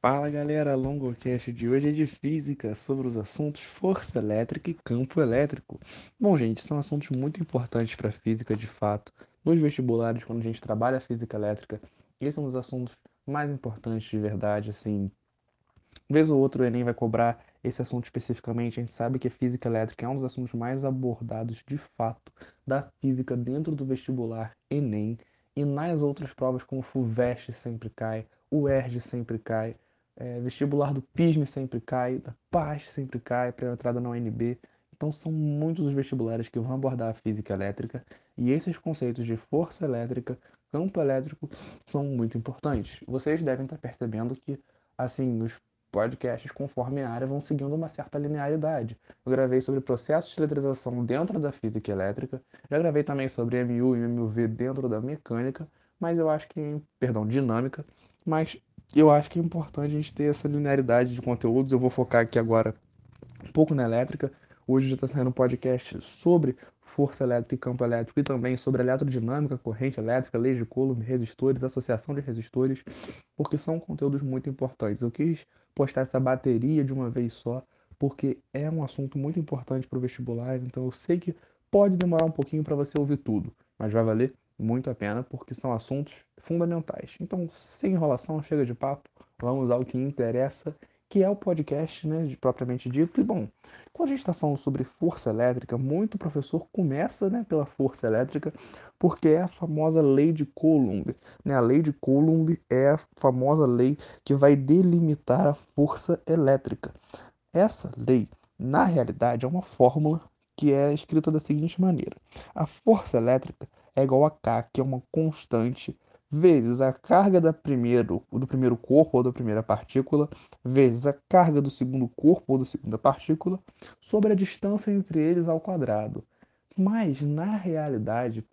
Fala galera, longocast de hoje é de física sobre os assuntos força elétrica e campo elétrico. Bom, gente, são assuntos muito importantes para a física de fato. Nos vestibulares, quando a gente trabalha física elétrica, esses são os assuntos mais importantes de verdade, assim. Vez ou outro o Enem vai cobrar esse assunto especificamente, a gente sabe que a física elétrica é um dos assuntos mais abordados de fato da física dentro do vestibular Enem e nas outras provas como o FUVEST sempre cai, o ERJ sempre cai, é, vestibular do PISM sempre cai, da PAS sempre cai para entrada na UNB. Então são muitos os vestibulares que vão abordar a física elétrica e esses conceitos de força elétrica, campo elétrico são muito importantes. Vocês devem estar percebendo que assim os podcasts conforme a área vão seguindo uma certa linearidade. Eu gravei sobre processos de eletrização dentro da física elétrica, já gravei também sobre MU e MUV dentro da mecânica, mas eu acho que, perdão, dinâmica, mas eu acho que é importante a gente ter essa linearidade de conteúdos. Eu vou focar aqui agora um pouco na elétrica. Hoje já está saindo um podcast sobre força elétrica e campo elétrico e também sobre eletrodinâmica, corrente elétrica, leis de Coulomb, resistores, associação de resistores, porque são conteúdos muito importantes. Eu quis postar essa bateria de uma vez só, porque é um assunto muito importante para o vestibular, então eu sei que pode demorar um pouquinho para você ouvir tudo, mas vai valer muito a pena porque são assuntos fundamentais. Então, sem enrolação, chega de papo, vamos ao que interessa, que é o podcast, né, de propriamente dito. E bom, quando a gente está falando sobre força elétrica, muito professor começa, né, pela força elétrica, porque é a famosa lei de Coulomb. Né? A lei de Coulomb é a famosa lei que vai delimitar a força elétrica. Essa lei, na realidade, é uma fórmula que é escrita da seguinte maneira: a força elétrica é igual a K, que é uma constante, vezes a carga da primeiro, do primeiro corpo ou da primeira partícula, vezes a carga do segundo corpo ou da segunda partícula, sobre a distância entre eles ao quadrado. Mas, na realidade,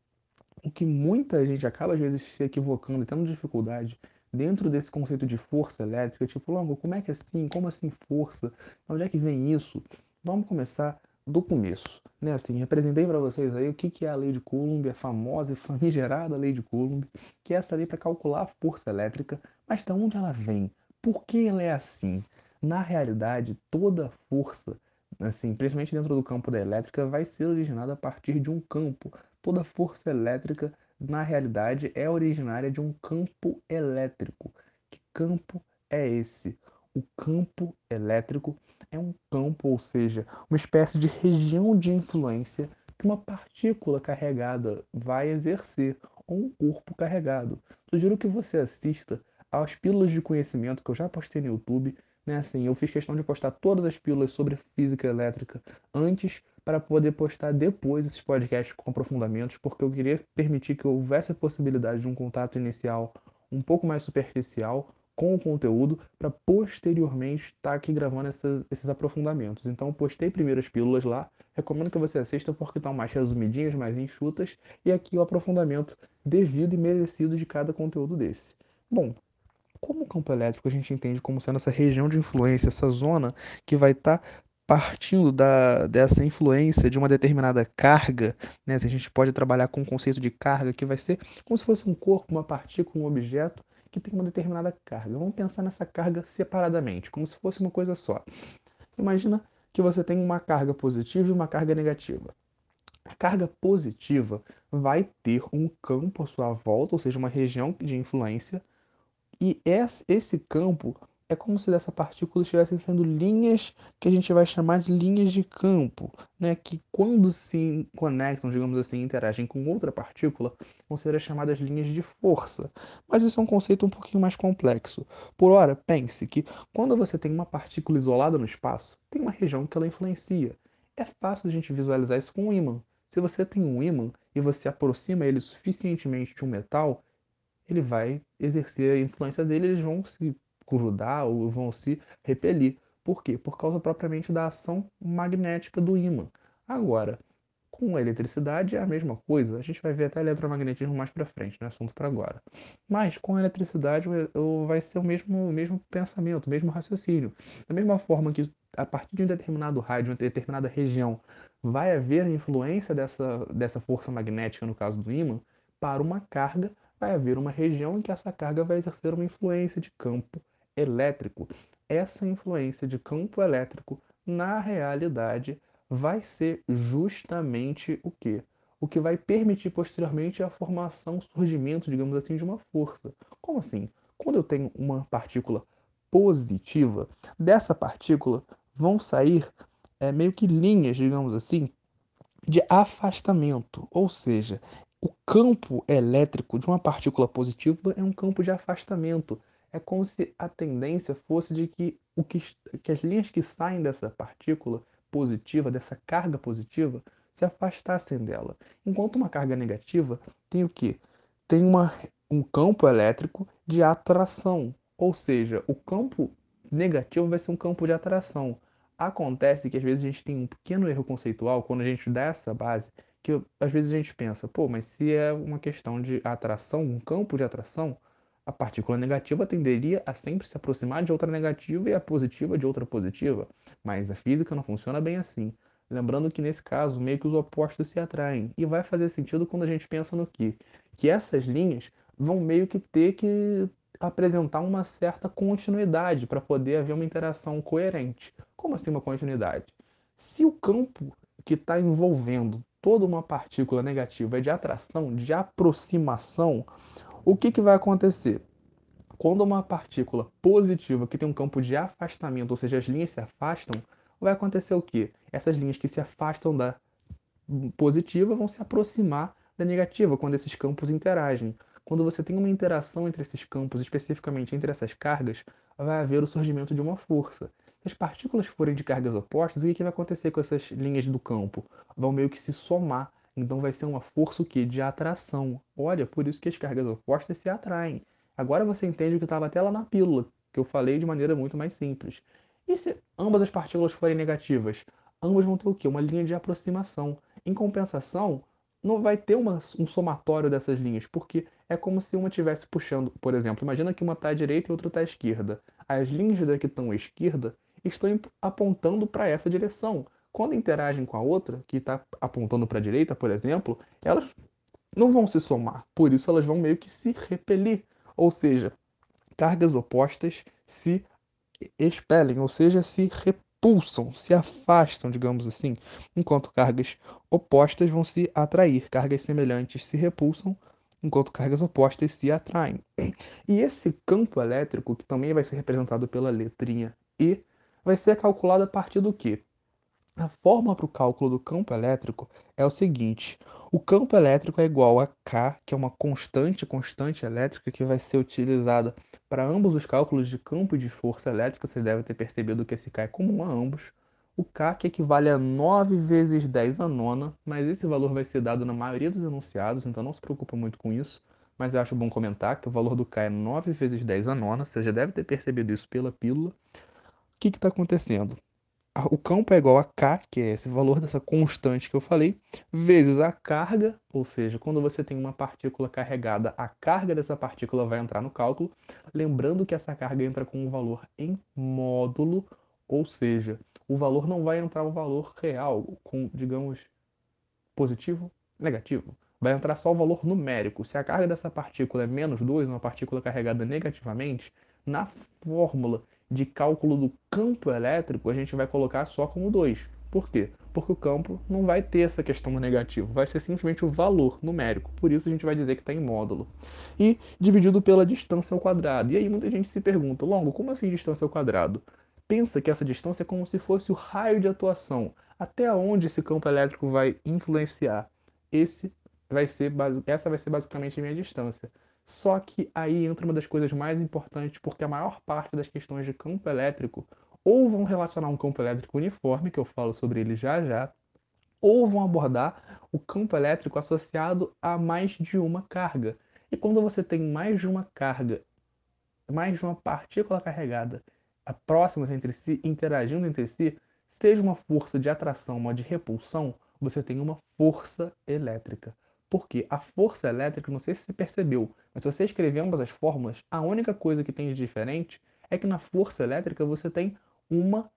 o que muita gente acaba às vezes se equivocando e tendo dificuldade dentro desse conceito de força elétrica, tipo, Longo, como é que é assim? Como assim força? Onde é que vem isso? Vamos começar do começo. Né? Assim, representei para vocês aí o que, que é a lei de Coulomb, a famosa e famigerada lei de Coulomb, que é essa lei para calcular a força elétrica, mas de onde ela vem? Por que ela é assim? Na realidade, toda força, assim, principalmente dentro do campo da elétrica, vai ser originada a partir de um campo. Toda força elétrica, na realidade, é originária de um campo elétrico. Que campo é esse? O campo elétrico é um campo, ou seja, uma espécie de região de influência que uma partícula carregada vai exercer, ou um corpo carregado. Sugiro que você assista às pílulas de conhecimento que eu já postei no YouTube. Né? Assim, eu fiz questão de postar todas as pílulas sobre física elétrica antes para poder postar depois esses podcasts com aprofundamentos, porque eu queria permitir que houvesse a possibilidade de um contato inicial um pouco mais superficial com o conteúdo para posteriormente estar tá aqui gravando essas, esses aprofundamentos. Então, postei primeiro as pílulas lá, recomendo que você assista porque estão mais resumidinhas, mais enxutas, e aqui o aprofundamento devido e merecido de cada conteúdo desse. Bom, como o campo elétrico a gente entende como sendo essa região de influência, essa zona que vai estar tá partindo da, dessa influência de uma determinada carga, né? Se a gente pode trabalhar com o conceito de carga, que vai ser como se fosse um corpo, uma partícula, um objeto, que tem uma determinada carga. Vamos pensar nessa carga separadamente, como se fosse uma coisa só. Imagina que você tem uma carga positiva e uma carga negativa. A carga positiva vai ter um campo à sua volta, ou seja, uma região de influência, e esse campo é como se dessa partícula estivessem sendo linhas que a gente vai chamar de linhas de campo, né? que quando se conectam, digamos assim, interagem com outra partícula, vão ser as chamadas linhas de força. Mas isso é um conceito um pouquinho mais complexo. Por ora, pense que quando você tem uma partícula isolada no espaço, tem uma região que ela influencia. É fácil a gente visualizar isso com um ímã. Se você tem um ímã e você aproxima ele suficientemente de um metal, ele vai exercer a influência dele, eles vão se grudar ou vão se repelir. Por quê? Por causa propriamente da ação magnética do ímã. Agora, com a eletricidade é a mesma coisa. A gente vai ver até eletromagnetismo mais para frente, não é assunto para agora. Mas com a eletricidade vai ser o mesmo, o mesmo pensamento, o mesmo raciocínio. Da mesma forma que a partir de um determinado raio, de uma determinada região, vai haver influência dessa, dessa força magnética, no caso do ímã, para uma carga, vai haver uma região em que essa carga vai exercer uma influência de campo elétrico. Essa influência de campo elétrico na realidade vai ser justamente o que? O que vai permitir posteriormente a formação, surgimento, digamos assim, de uma força. Como assim? Quando eu tenho uma partícula positiva, dessa partícula vão sair é, meio que linhas, digamos assim, de afastamento, ou seja, o campo elétrico de uma partícula positiva é um campo de afastamento. É como se a tendência fosse de que, o que, que as linhas que saem dessa partícula positiva, dessa carga positiva, se afastassem dela. Enquanto uma carga negativa tem o quê? Tem uma, um campo elétrico de atração, ou seja, o campo negativo vai ser um campo de atração. Acontece que às vezes a gente tem um pequeno erro conceitual quando a gente dá essa base, que às vezes a gente pensa, pô, mas se é uma questão de atração, um campo de atração, a partícula negativa tenderia a sempre se aproximar de outra negativa e a positiva de outra positiva. Mas a física não funciona bem assim. Lembrando que nesse caso, meio que os opostos se atraem. E vai fazer sentido quando a gente pensa no que? Que essas linhas vão meio que ter que apresentar uma certa continuidade para poder haver uma interação coerente. Como assim uma continuidade? Se o campo que está envolvendo toda uma partícula negativa é de atração, de aproximação, o que, que vai acontecer? Quando uma partícula positiva que tem um campo de afastamento, ou seja, as linhas se afastam, vai acontecer o quê? Essas linhas que se afastam da positiva vão se aproximar da negativa quando esses campos interagem. Quando você tem uma interação entre esses campos, especificamente entre essas cargas, vai haver o surgimento de uma força. Se as partículas forem de cargas opostas, o que vai acontecer com essas linhas do campo? Vão meio que se somar. Então vai ser uma força o quê? De atração. Olha, por isso que as cargas opostas se atraem. Agora você entende o que estava até lá na pílula, que eu falei de maneira muito mais simples. E se ambas as partículas forem negativas? Ambas vão ter o quê? Uma linha de aproximação. Em compensação, não vai ter uma, um somatório dessas linhas, porque é como se uma estivesse puxando, por exemplo, imagina que uma está à direita e outra está à esquerda. As linhas da que estão à esquerda estão apontando para essa direção. Quando interagem com a outra, que está apontando para a direita, por exemplo, elas não vão se somar, por isso elas vão meio que se repelir. Ou seja, cargas opostas se expelem, ou seja, se repelem expulsam, se afastam, digamos assim, enquanto cargas opostas vão se atrair, cargas semelhantes se repulsam, enquanto cargas opostas se atraem. E esse campo elétrico, que também vai ser representado pela letrinha E, vai ser calculado a partir do quê? A forma para o cálculo do campo elétrico é o seguinte: o campo elétrico é igual a K, que é uma constante, constante elétrica que vai ser utilizada para ambos os cálculos de campo e de força elétrica. Você deve ter percebido que esse K é comum a ambos. O K que equivale a 9 vezes 10 a nona, mas esse valor vai ser dado na maioria dos enunciados, então não se preocupa muito com isso. Mas eu acho bom comentar que o valor do K é 9 vezes 10 a nona, você já deve ter percebido isso pela pílula. O que está acontecendo? O campo é igual a K, que é esse valor dessa constante que eu falei, vezes a carga, ou seja, quando você tem uma partícula carregada, a carga dessa partícula vai entrar no cálculo, lembrando que essa carga entra com um valor em módulo, ou seja, o valor não vai entrar o valor real, com, digamos, positivo, negativo. Vai entrar só o valor numérico. Se a carga dessa partícula é menos 2, uma partícula carregada negativamente, na fórmula de cálculo do campo elétrico, a gente vai colocar só como 2. Por quê? Porque o campo não vai ter essa questão do negativo, vai ser simplesmente o valor numérico. Por isso a gente vai dizer que está em módulo. E dividido pela distância ao quadrado. E aí muita gente se pergunta, Longo, como assim distância ao quadrado? Pensa que essa distância é como se fosse o raio de atuação. Até onde esse campo elétrico vai influenciar? Esse vai ser, essa vai ser basicamente a minha distância. Só que aí entra uma das coisas mais importantes, porque a maior parte das questões de campo elétrico ou vão relacionar um campo elétrico uniforme, que eu falo sobre ele já já, ou vão abordar o campo elétrico associado a mais de uma carga. E quando você tem mais de uma carga, mais de uma partícula carregada próximas entre si, interagindo entre si, seja uma força de atração, uma de repulsão, você tem uma força elétrica. Porque a força elétrica, não sei se você percebeu, mas se você escrever ambas as fórmulas, a única coisa que tem de diferente é que na força elétrica você tem uma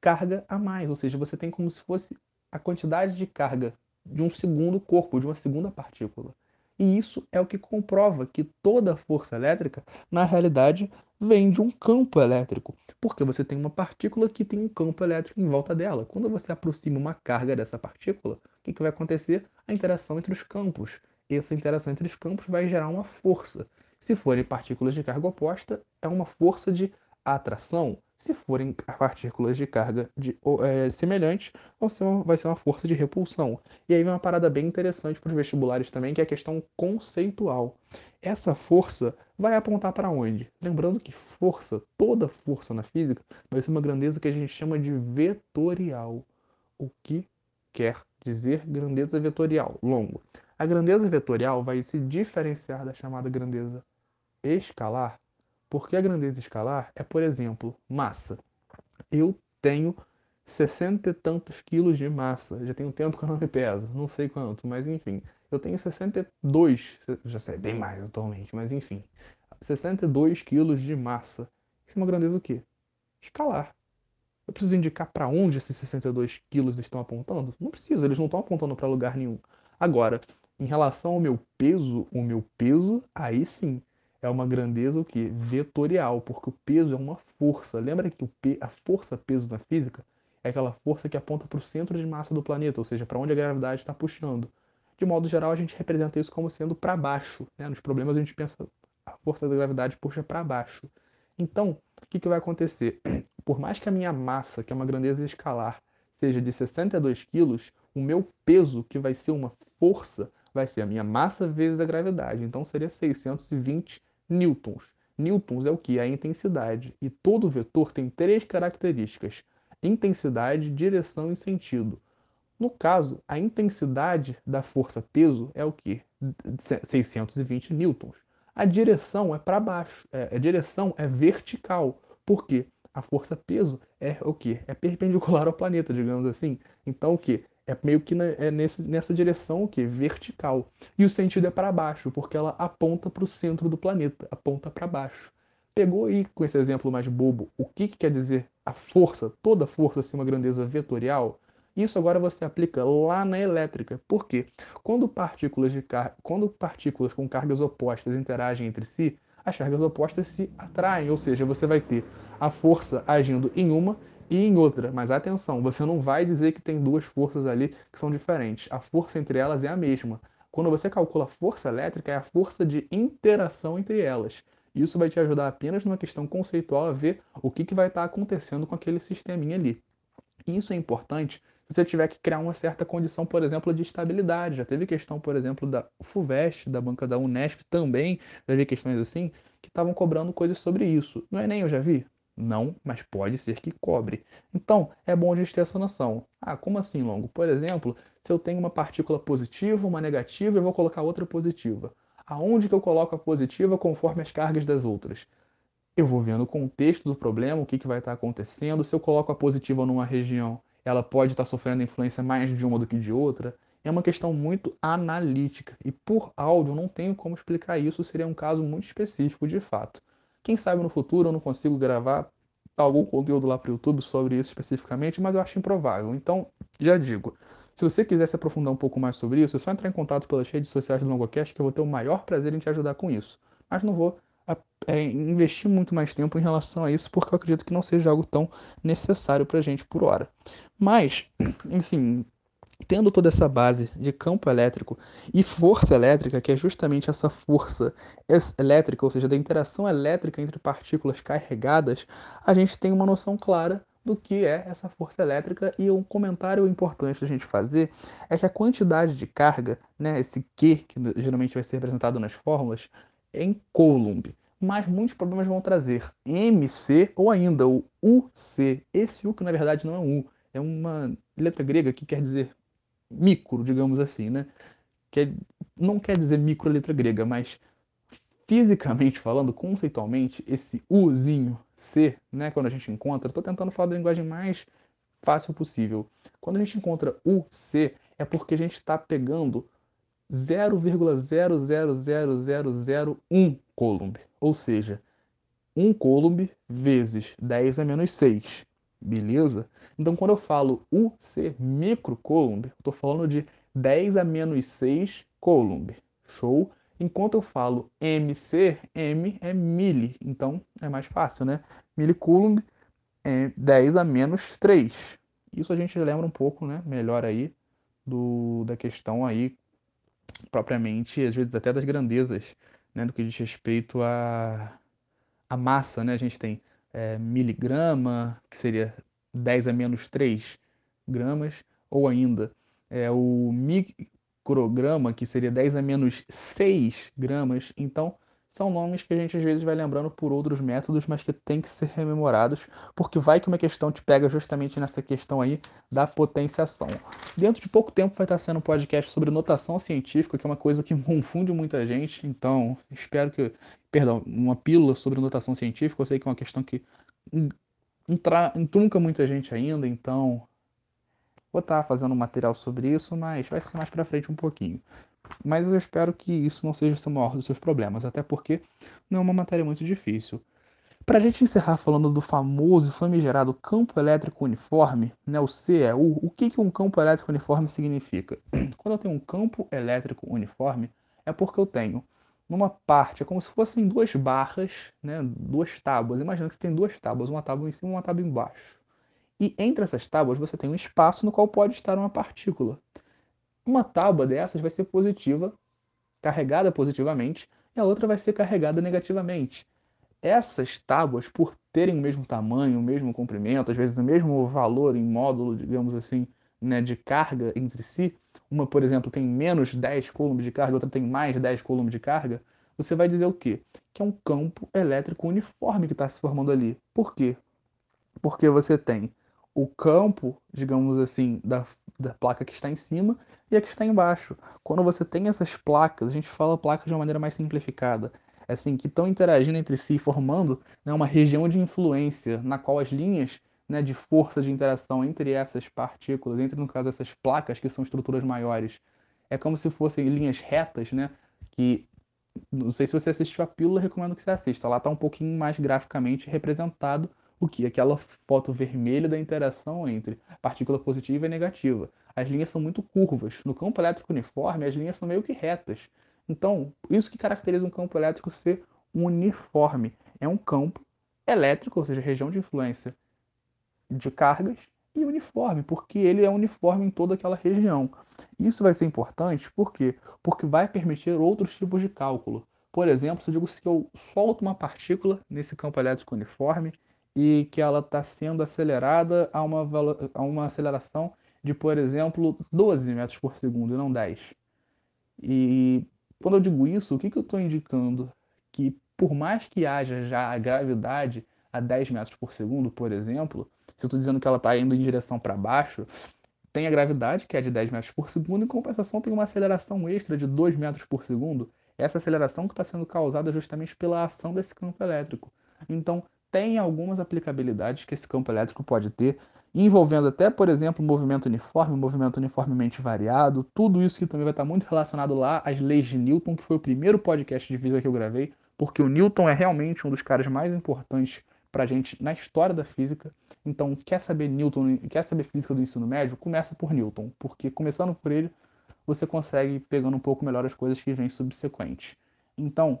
carga a mais, ou seja, você tem como se fosse a quantidade de carga de um segundo corpo, de uma segunda partícula. E isso é o que comprova que toda força elétrica, na realidade, vem de um campo elétrico, porque você tem uma partícula que tem um campo elétrico em volta dela. Quando você aproxima uma carga dessa partícula, o que, que vai acontecer? A interação entre os campos. Essa interação entre os campos vai gerar uma força. Se forem partículas de carga oposta, é uma força de atração. Se forem partículas de carga de, é, semelhante, vai ser uma força de repulsão. E aí vem uma parada bem interessante para os vestibulares também, que é a questão conceitual. Essa força vai apontar para onde? Lembrando que força, toda força na física, vai ser uma grandeza que a gente chama de vetorial. O que quer dizer grandeza vetorial? Longo. A grandeza vetorial vai se diferenciar da chamada grandeza escalar porque a grandeza escalar é, por exemplo, massa. Eu tenho 60 e tantos quilos de massa. Já tem um tempo que eu não me peso, não sei quanto, mas enfim. Eu tenho 62, já sei bem mais atualmente, mas enfim. 62 quilos de massa. Isso é uma grandeza o quê? Escalar. Eu preciso indicar para onde esses 62 quilos estão apontando? Não preciso, eles não estão apontando para lugar nenhum. Agora, em relação ao meu peso, o meu peso, aí sim, é uma grandeza o que? Vetorial, porque o peso é uma força. Lembra que o P, a força-peso na física é aquela força que aponta para o centro de massa do planeta, ou seja, para onde a gravidade está puxando. De modo geral, a gente representa isso como sendo para baixo. Né? Nos problemas, a gente pensa a força da gravidade puxa para baixo. Então, o que, que vai acontecer? Por mais que a minha massa, que é uma grandeza escalar, seja de 62 quilos, o meu peso, que vai ser uma força, vai ser a minha massa vezes a gravidade. Então, seria 620 newtons. Newtons é o que? A intensidade. E todo vetor tem três características: intensidade, direção e sentido. No caso, a intensidade da força-peso é o que? 620 newtons. A direção é para baixo, é, a direção é vertical. Por quê? A força-peso é o que? É perpendicular ao planeta, digamos assim. Então, o que? É meio que é nesse, nessa direção que vertical. E o sentido é para baixo porque ela aponta para o centro do planeta aponta para baixo. Pegou aí com esse exemplo mais bobo o que, que quer dizer a força toda força ser uma grandeza vetorial? Isso agora você aplica lá na elétrica. Por quê? Quando partículas de car... quando partículas com cargas opostas interagem entre si as cargas opostas se atraem ou seja você vai ter a força agindo em uma e em outra. Mas atenção, você não vai dizer que tem duas forças ali que são diferentes. A força entre elas é a mesma. Quando você calcula a força elétrica, é a força de interação entre elas. Isso vai te ajudar apenas numa questão conceitual a ver o que, que vai estar acontecendo com aquele sisteminha ali. Isso é importante se você tiver que criar uma certa condição, por exemplo, de estabilidade. Já teve questão, por exemplo, da FUVEST, da banca da Unesp também, já vi questões assim, que estavam cobrando coisas sobre isso. Não é nem eu já vi? Não, mas pode ser que cobre. Então, é bom a gente ter essa noção. Ah, como assim, longo? Por exemplo, se eu tenho uma partícula positiva, uma negativa, eu vou colocar outra positiva. Aonde que eu coloco a positiva conforme as cargas das outras? Eu vou vendo o contexto do problema, o que, que vai estar acontecendo. Se eu coloco a positiva numa região, ela pode estar sofrendo influência mais de uma do que de outra. É uma questão muito analítica. E por áudio não tenho como explicar isso, seria um caso muito específico de fato. Quem sabe no futuro eu não consigo gravar algum conteúdo lá para o YouTube sobre isso especificamente, mas eu acho improvável. Então, já digo, se você quiser se aprofundar um pouco mais sobre isso, é só entrar em contato pelas redes sociais do LongoCast que eu vou ter o maior prazer em te ajudar com isso. Mas não vou é, investir muito mais tempo em relação a isso, porque eu acredito que não seja algo tão necessário para gente por hora. Mas, enfim, tendo toda essa base de campo elétrico e força elétrica, que é justamente essa força elétrica, ou seja, da interação elétrica entre partículas carregadas, a gente tem uma noção clara do que é essa força elétrica e um comentário importante a gente fazer é que a quantidade de carga, né, esse Q, que geralmente vai ser representado nas fórmulas, é em Coulomb. Mas muitos problemas vão trazer MC ou ainda o UC. Esse U que na verdade não é um U, é uma letra grega que quer dizer micro, digamos assim, né? Que é, não quer dizer micro letra grega, mas fisicamente falando, conceitualmente, esse Uzinho C, né, quando a gente encontra, estou tentando falar da linguagem mais fácil possível. Quando a gente encontra o C, é porque a gente está pegando 0,00001 Coulomb, ou seja, 1 Coulomb vezes 10 a menos 6. Beleza? Então, quando eu falo UC microcoulomb, estou falando de 10 a menos 6 coulomb. Show? Enquanto eu falo MC, M é mili, então é mais fácil, né? Milicoulomb é 10 a menos 3. Isso a gente lembra um pouco, né? Melhor aí do, da questão aí propriamente, às vezes até das grandezas, né? Do que diz respeito à, à massa, né? A gente tem é, miligrama, que seria 10 a menos 3 gramas, ou ainda é, o micrograma, que seria 10 a menos 6 gramas. Então, são nomes que a gente às vezes vai lembrando por outros métodos, mas que tem que ser rememorados, porque vai que uma questão te pega justamente nessa questão aí da potenciação. Dentro de pouco tempo vai estar sendo um podcast sobre notação científica, que é uma coisa que confunde muita gente, então espero que, perdão, uma pílula sobre notação científica, eu sei que é uma questão que entrunca muita gente ainda, então vou estar fazendo um material sobre isso, mas vai ser mais para frente um pouquinho. Mas eu espero que isso não seja o maior dos seus problemas, até porque não é uma matéria muito difícil. Para a gente encerrar falando do famoso e famigerado campo elétrico uniforme, né, o CEU, o que, que um campo elétrico uniforme significa? Quando eu tenho um campo elétrico uniforme, é porque eu tenho numa parte, é como se fossem duas barras, né, duas tábuas. Imagina que você tem duas tábuas, uma tábua em cima e uma tábua embaixo. E entre essas tábuas você tem um espaço no qual pode estar uma partícula. Uma tábua dessas vai ser positiva, carregada positivamente, e a outra vai ser carregada negativamente. Essas tábuas, por terem o mesmo tamanho, o mesmo comprimento, às vezes o mesmo valor em módulo, digamos assim, né, de carga entre si, uma, por exemplo, tem menos 10 coulombs de carga, outra tem mais 10 coulombs de carga, você vai dizer o quê? Que é um campo elétrico uniforme que está se formando ali. Por quê? Porque você tem o campo, digamos assim, da, da placa que está em cima e a que está embaixo. Quando você tem essas placas, a gente fala placas de uma maneira mais simplificada, assim, que estão interagindo entre si, formando né, uma região de influência na qual as linhas né, de força de interação entre essas partículas, entre, no caso, essas placas, que são estruturas maiores, é como se fossem linhas retas, né, que não sei se você assistiu a pílula, recomendo que você assista. Lá está um pouquinho mais graficamente representado o que? Aquela foto vermelha da interação entre partícula positiva e negativa. As linhas são muito curvas. No campo elétrico uniforme, as linhas são meio que retas. Então, isso que caracteriza um campo elétrico ser uniforme. É um campo elétrico, ou seja, região de influência de cargas, e uniforme, porque ele é uniforme em toda aquela região. Isso vai ser importante, por quê? Porque vai permitir outros tipos de cálculo. Por exemplo, se eu digo que eu solto uma partícula nesse campo elétrico uniforme e que ela está sendo acelerada a uma, a uma aceleração de, por exemplo, 12 metros por segundo e não 10. E quando eu digo isso, o que, que eu estou indicando? Que por mais que haja já a gravidade a 10 metros por segundo, por exemplo, se eu estou dizendo que ela está indo em direção para baixo, tem a gravidade, que é de 10 metros por segundo, em compensação tem uma aceleração extra de 2 metros por segundo. Essa aceleração que está sendo causada justamente pela ação desse campo elétrico. Então, tem algumas aplicabilidades que esse campo elétrico pode ter, envolvendo até, por exemplo, movimento uniforme, movimento uniformemente variado, tudo isso que também vai estar muito relacionado lá às leis de Newton, que foi o primeiro podcast de física que eu gravei, porque o Newton é realmente um dos caras mais importantes para a gente na história da física. Então, quer saber Newton, quer saber física do ensino médio, começa por Newton, porque começando por ele, você consegue pegando um pouco melhor as coisas que vêm subsequentes. Então,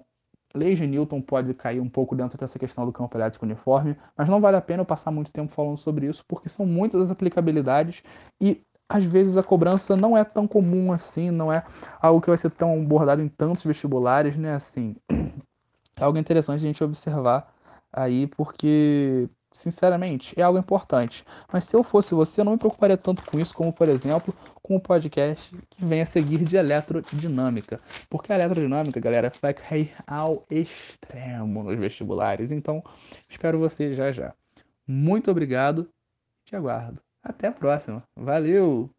leis de Newton pode cair um pouco dentro dessa questão do campo elétrico uniforme, mas não vale a pena eu passar muito tempo falando sobre isso, porque são muitas as aplicabilidades e às vezes a cobrança não é tão comum assim, não é algo que vai ser tão abordado em tantos vestibulares, né? Assim, é algo interessante a gente observar aí, porque sinceramente, é algo importante. Mas se eu fosse você, eu não me preocuparia tanto com isso, como, por exemplo, com o podcast que vem a seguir de eletrodinâmica. Porque a eletrodinâmica, galera, vai cair ao extremo nos vestibulares. Então, espero você já já. Muito obrigado, te aguardo. Até a próxima. Valeu!